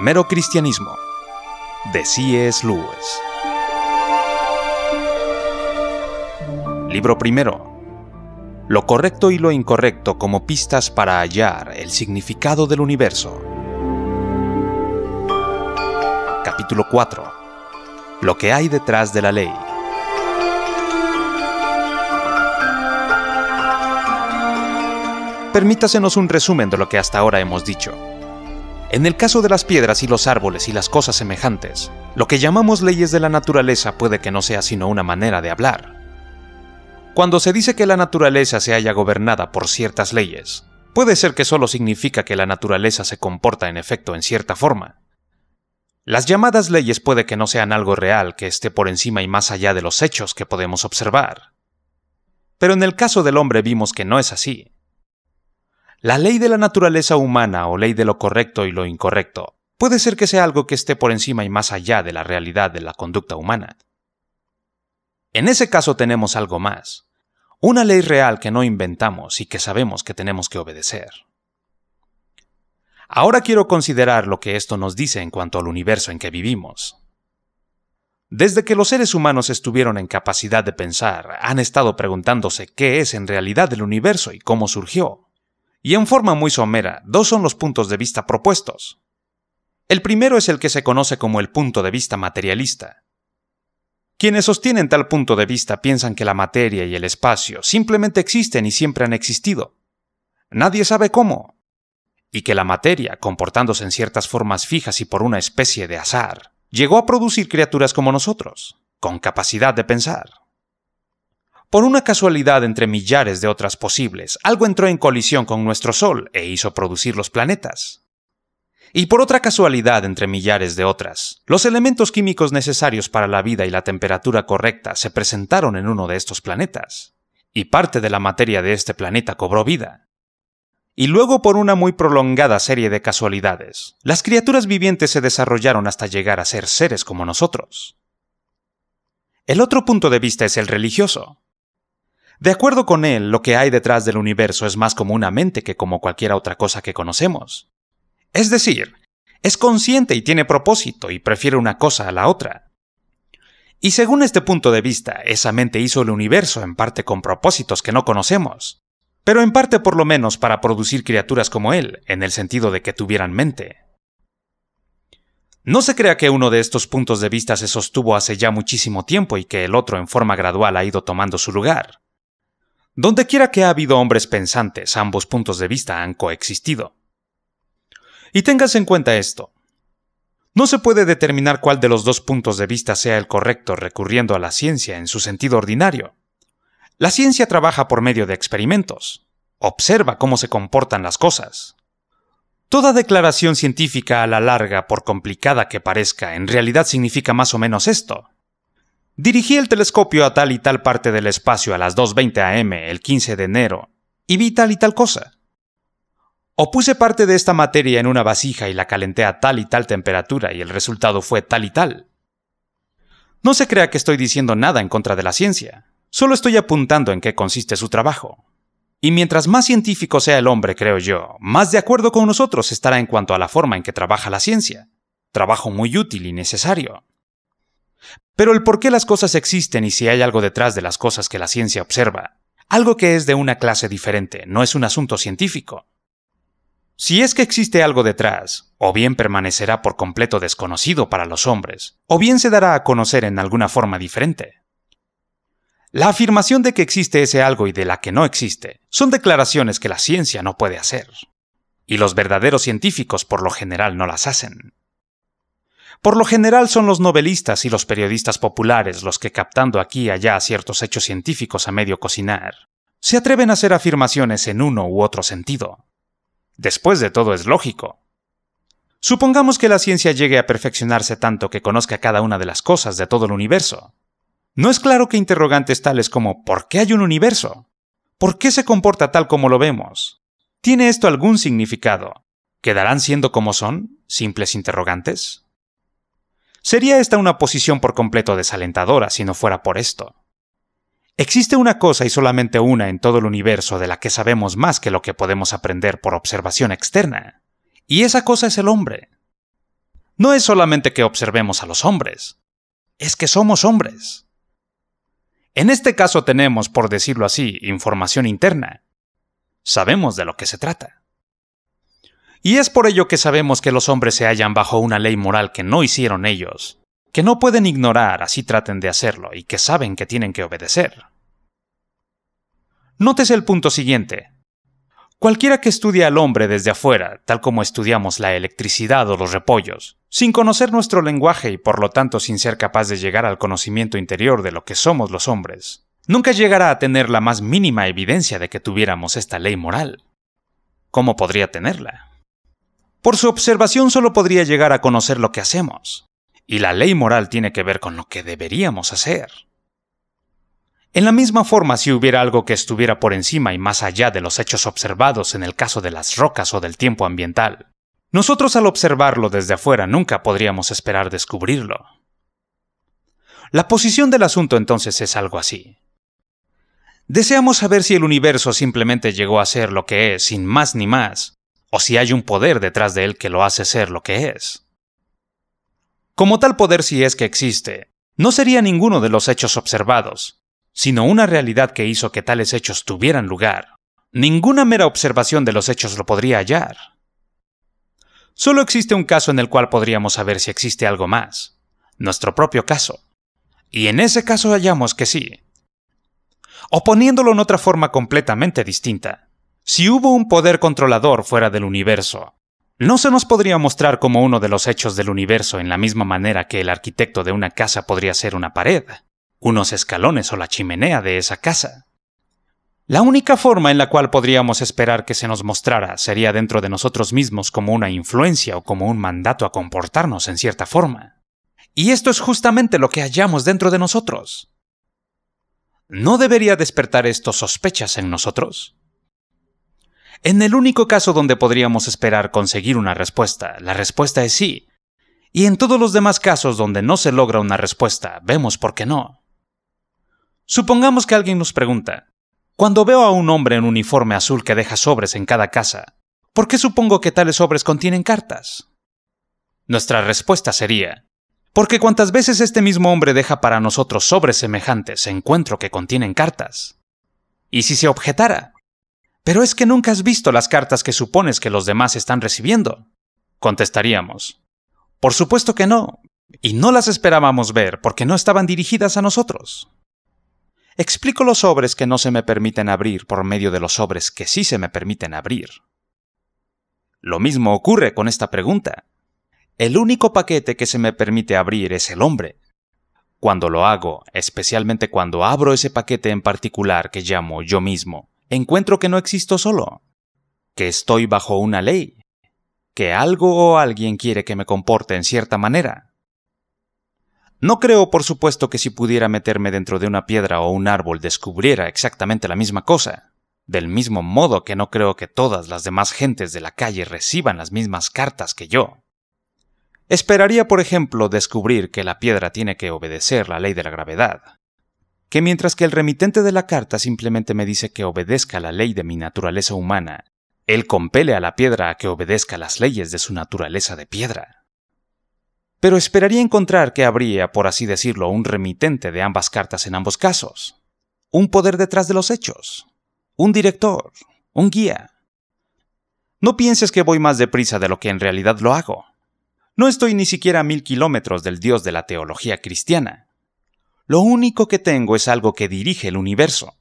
Mero Cristianismo de C.S. Lewis. Libro primero. Lo correcto y lo incorrecto como pistas para hallar el significado del universo. Capítulo 4. Lo que hay detrás de la ley. Permítasenos un resumen de lo que hasta ahora hemos dicho. En el caso de las piedras y los árboles y las cosas semejantes, lo que llamamos leyes de la naturaleza puede que no sea sino una manera de hablar. Cuando se dice que la naturaleza se haya gobernada por ciertas leyes, puede ser que solo significa que la naturaleza se comporta en efecto en cierta forma. Las llamadas leyes puede que no sean algo real que esté por encima y más allá de los hechos que podemos observar. Pero en el caso del hombre vimos que no es así. La ley de la naturaleza humana o ley de lo correcto y lo incorrecto puede ser que sea algo que esté por encima y más allá de la realidad de la conducta humana. En ese caso tenemos algo más, una ley real que no inventamos y que sabemos que tenemos que obedecer. Ahora quiero considerar lo que esto nos dice en cuanto al universo en que vivimos. Desde que los seres humanos estuvieron en capacidad de pensar, han estado preguntándose qué es en realidad el universo y cómo surgió. Y en forma muy somera, dos son los puntos de vista propuestos. El primero es el que se conoce como el punto de vista materialista. Quienes sostienen tal punto de vista piensan que la materia y el espacio simplemente existen y siempre han existido. Nadie sabe cómo. Y que la materia, comportándose en ciertas formas fijas y por una especie de azar, llegó a producir criaturas como nosotros, con capacidad de pensar. Por una casualidad entre millares de otras posibles, algo entró en colisión con nuestro Sol e hizo producir los planetas. Y por otra casualidad entre millares de otras, los elementos químicos necesarios para la vida y la temperatura correcta se presentaron en uno de estos planetas, y parte de la materia de este planeta cobró vida. Y luego por una muy prolongada serie de casualidades, las criaturas vivientes se desarrollaron hasta llegar a ser seres como nosotros. El otro punto de vista es el religioso, de acuerdo con él, lo que hay detrás del universo es más como una mente que como cualquier otra cosa que conocemos. Es decir, es consciente y tiene propósito y prefiere una cosa a la otra. Y según este punto de vista, esa mente hizo el universo en parte con propósitos que no conocemos, pero en parte por lo menos para producir criaturas como él, en el sentido de que tuvieran mente. No se crea que uno de estos puntos de vista se sostuvo hace ya muchísimo tiempo y que el otro en forma gradual ha ido tomando su lugar. Donde quiera que ha habido hombres pensantes, ambos puntos de vista han coexistido. Y tengas en cuenta esto. No se puede determinar cuál de los dos puntos de vista sea el correcto recurriendo a la ciencia en su sentido ordinario. La ciencia trabaja por medio de experimentos. Observa cómo se comportan las cosas. Toda declaración científica a la larga, por complicada que parezca, en realidad significa más o menos esto. Dirigí el telescopio a tal y tal parte del espacio a las 2.20 am el 15 de enero y vi tal y tal cosa. O puse parte de esta materia en una vasija y la calenté a tal y tal temperatura y el resultado fue tal y tal. No se crea que estoy diciendo nada en contra de la ciencia, solo estoy apuntando en qué consiste su trabajo. Y mientras más científico sea el hombre, creo yo, más de acuerdo con nosotros estará en cuanto a la forma en que trabaja la ciencia. Trabajo muy útil y necesario. Pero el por qué las cosas existen y si hay algo detrás de las cosas que la ciencia observa, algo que es de una clase diferente, no es un asunto científico. Si es que existe algo detrás, o bien permanecerá por completo desconocido para los hombres, o bien se dará a conocer en alguna forma diferente. La afirmación de que existe ese algo y de la que no existe son declaraciones que la ciencia no puede hacer. Y los verdaderos científicos por lo general no las hacen. Por lo general son los novelistas y los periodistas populares los que captando aquí y allá ciertos hechos científicos a medio cocinar, se atreven a hacer afirmaciones en uno u otro sentido. Después de todo es lógico. Supongamos que la ciencia llegue a perfeccionarse tanto que conozca cada una de las cosas de todo el universo. No es claro que interrogantes tales como ¿por qué hay un universo? ¿Por qué se comporta tal como lo vemos? ¿Tiene esto algún significado? ¿Quedarán siendo como son? ¿Simples interrogantes? Sería esta una posición por completo desalentadora si no fuera por esto. Existe una cosa y solamente una en todo el universo de la que sabemos más que lo que podemos aprender por observación externa. Y esa cosa es el hombre. no es solamente que observemos a los hombres, es que somos hombres. En este caso tenemos, por decirlo así, información interna. Sabemos de lo que se trata. Y es por ello que sabemos que los hombres se hallan bajo una ley moral que no hicieron ellos, que no pueden ignorar así traten de hacerlo y que saben que tienen que obedecer. Nótese el punto siguiente. Cualquiera que estudie al hombre desde afuera, tal como estudiamos la electricidad o los repollos, sin conocer nuestro lenguaje y por lo tanto sin ser capaz de llegar al conocimiento interior de lo que somos los hombres, nunca llegará a tener la más mínima evidencia de que tuviéramos esta ley moral. ¿Cómo podría tenerla? Por su observación solo podría llegar a conocer lo que hacemos, y la ley moral tiene que ver con lo que deberíamos hacer. En la misma forma, si hubiera algo que estuviera por encima y más allá de los hechos observados en el caso de las rocas o del tiempo ambiental, nosotros al observarlo desde afuera nunca podríamos esperar descubrirlo. La posición del asunto entonces es algo así. Deseamos saber si el universo simplemente llegó a ser lo que es sin más ni más, o si hay un poder detrás de él que lo hace ser lo que es. Como tal poder si es que existe, no sería ninguno de los hechos observados, sino una realidad que hizo que tales hechos tuvieran lugar. Ninguna mera observación de los hechos lo podría hallar. Solo existe un caso en el cual podríamos saber si existe algo más, nuestro propio caso. Y en ese caso hallamos que sí. O poniéndolo en otra forma completamente distinta, si hubo un poder controlador fuera del universo, no se nos podría mostrar como uno de los hechos del universo en la misma manera que el arquitecto de una casa podría ser una pared, unos escalones o la chimenea de esa casa. La única forma en la cual podríamos esperar que se nos mostrara sería dentro de nosotros mismos como una influencia o como un mandato a comportarnos en cierta forma. Y esto es justamente lo que hallamos dentro de nosotros. ¿No debería despertar esto sospechas en nosotros? En el único caso donde podríamos esperar conseguir una respuesta, la respuesta es sí. Y en todos los demás casos donde no se logra una respuesta, vemos por qué no. Supongamos que alguien nos pregunta, cuando veo a un hombre en uniforme azul que deja sobres en cada casa, ¿por qué supongo que tales sobres contienen cartas? Nuestra respuesta sería, porque cuantas veces este mismo hombre deja para nosotros sobres semejantes, encuentro que contienen cartas. Y si se objetara, pero es que nunca has visto las cartas que supones que los demás están recibiendo. Contestaríamos. Por supuesto que no, y no las esperábamos ver porque no estaban dirigidas a nosotros. Explico los sobres que no se me permiten abrir por medio de los sobres que sí se me permiten abrir. Lo mismo ocurre con esta pregunta. El único paquete que se me permite abrir es el hombre. Cuando lo hago, especialmente cuando abro ese paquete en particular que llamo yo mismo, encuentro que no existo solo, que estoy bajo una ley, que algo o alguien quiere que me comporte en cierta manera. No creo, por supuesto, que si pudiera meterme dentro de una piedra o un árbol descubriera exactamente la misma cosa, del mismo modo que no creo que todas las demás gentes de la calle reciban las mismas cartas que yo. Esperaría, por ejemplo, descubrir que la piedra tiene que obedecer la ley de la gravedad, que mientras que el remitente de la carta simplemente me dice que obedezca la ley de mi naturaleza humana, él compele a la piedra a que obedezca las leyes de su naturaleza de piedra. Pero esperaría encontrar que habría, por así decirlo, un remitente de ambas cartas en ambos casos, un poder detrás de los hechos, un director, un guía. No pienses que voy más deprisa de lo que en realidad lo hago. No estoy ni siquiera a mil kilómetros del Dios de la teología cristiana. Lo único que tengo es algo que dirige el universo,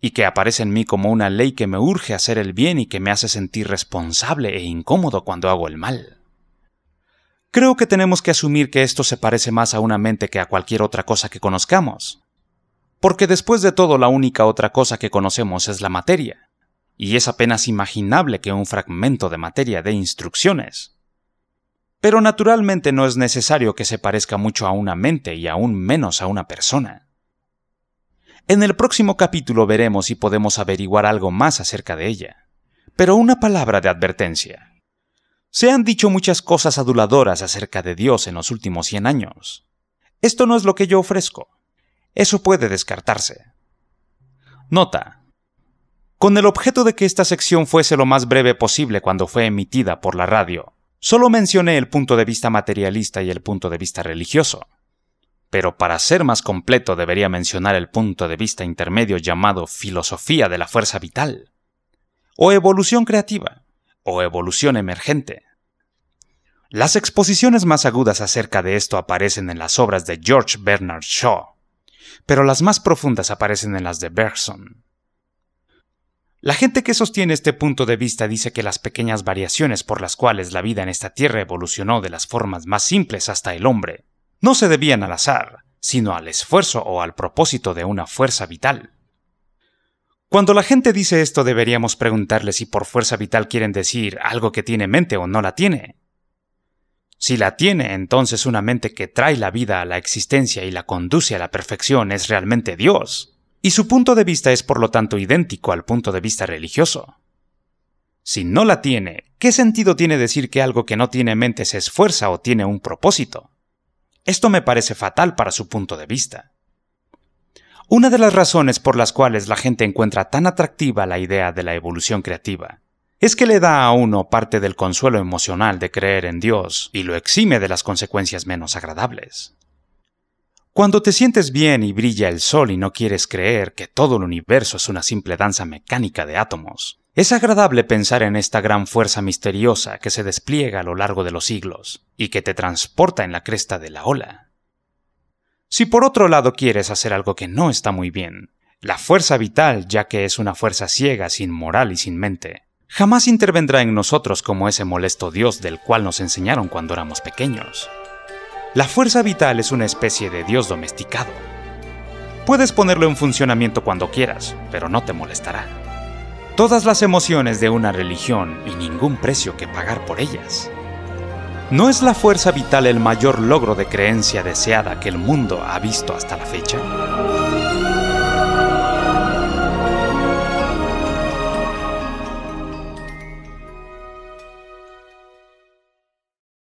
y que aparece en mí como una ley que me urge hacer el bien y que me hace sentir responsable e incómodo cuando hago el mal. Creo que tenemos que asumir que esto se parece más a una mente que a cualquier otra cosa que conozcamos. Porque después de todo la única otra cosa que conocemos es la materia, y es apenas imaginable que un fragmento de materia dé instrucciones, pero naturalmente no es necesario que se parezca mucho a una mente y aún menos a una persona. En el próximo capítulo veremos si podemos averiguar algo más acerca de ella. Pero una palabra de advertencia. Se han dicho muchas cosas aduladoras acerca de Dios en los últimos 100 años. Esto no es lo que yo ofrezco. Eso puede descartarse. Nota. Con el objeto de que esta sección fuese lo más breve posible cuando fue emitida por la radio, Solo mencioné el punto de vista materialista y el punto de vista religioso. Pero para ser más completo debería mencionar el punto de vista intermedio llamado filosofía de la fuerza vital, o evolución creativa, o evolución emergente. Las exposiciones más agudas acerca de esto aparecen en las obras de George Bernard Shaw, pero las más profundas aparecen en las de Bergson. La gente que sostiene este punto de vista dice que las pequeñas variaciones por las cuales la vida en esta tierra evolucionó de las formas más simples hasta el hombre no se debían al azar, sino al esfuerzo o al propósito de una fuerza vital. Cuando la gente dice esto deberíamos preguntarle si por fuerza vital quieren decir algo que tiene mente o no la tiene. Si la tiene, entonces una mente que trae la vida a la existencia y la conduce a la perfección es realmente Dios y su punto de vista es por lo tanto idéntico al punto de vista religioso. Si no la tiene, ¿qué sentido tiene decir que algo que no tiene mente se esfuerza o tiene un propósito? Esto me parece fatal para su punto de vista. Una de las razones por las cuales la gente encuentra tan atractiva la idea de la evolución creativa es que le da a uno parte del consuelo emocional de creer en Dios y lo exime de las consecuencias menos agradables. Cuando te sientes bien y brilla el sol y no quieres creer que todo el universo es una simple danza mecánica de átomos, es agradable pensar en esta gran fuerza misteriosa que se despliega a lo largo de los siglos y que te transporta en la cresta de la ola. Si por otro lado quieres hacer algo que no está muy bien, la fuerza vital, ya que es una fuerza ciega, sin moral y sin mente, jamás intervendrá en nosotros como ese molesto Dios del cual nos enseñaron cuando éramos pequeños. La fuerza vital es una especie de Dios domesticado. Puedes ponerlo en funcionamiento cuando quieras, pero no te molestará. Todas las emociones de una religión y ningún precio que pagar por ellas. ¿No es la fuerza vital el mayor logro de creencia deseada que el mundo ha visto hasta la fecha?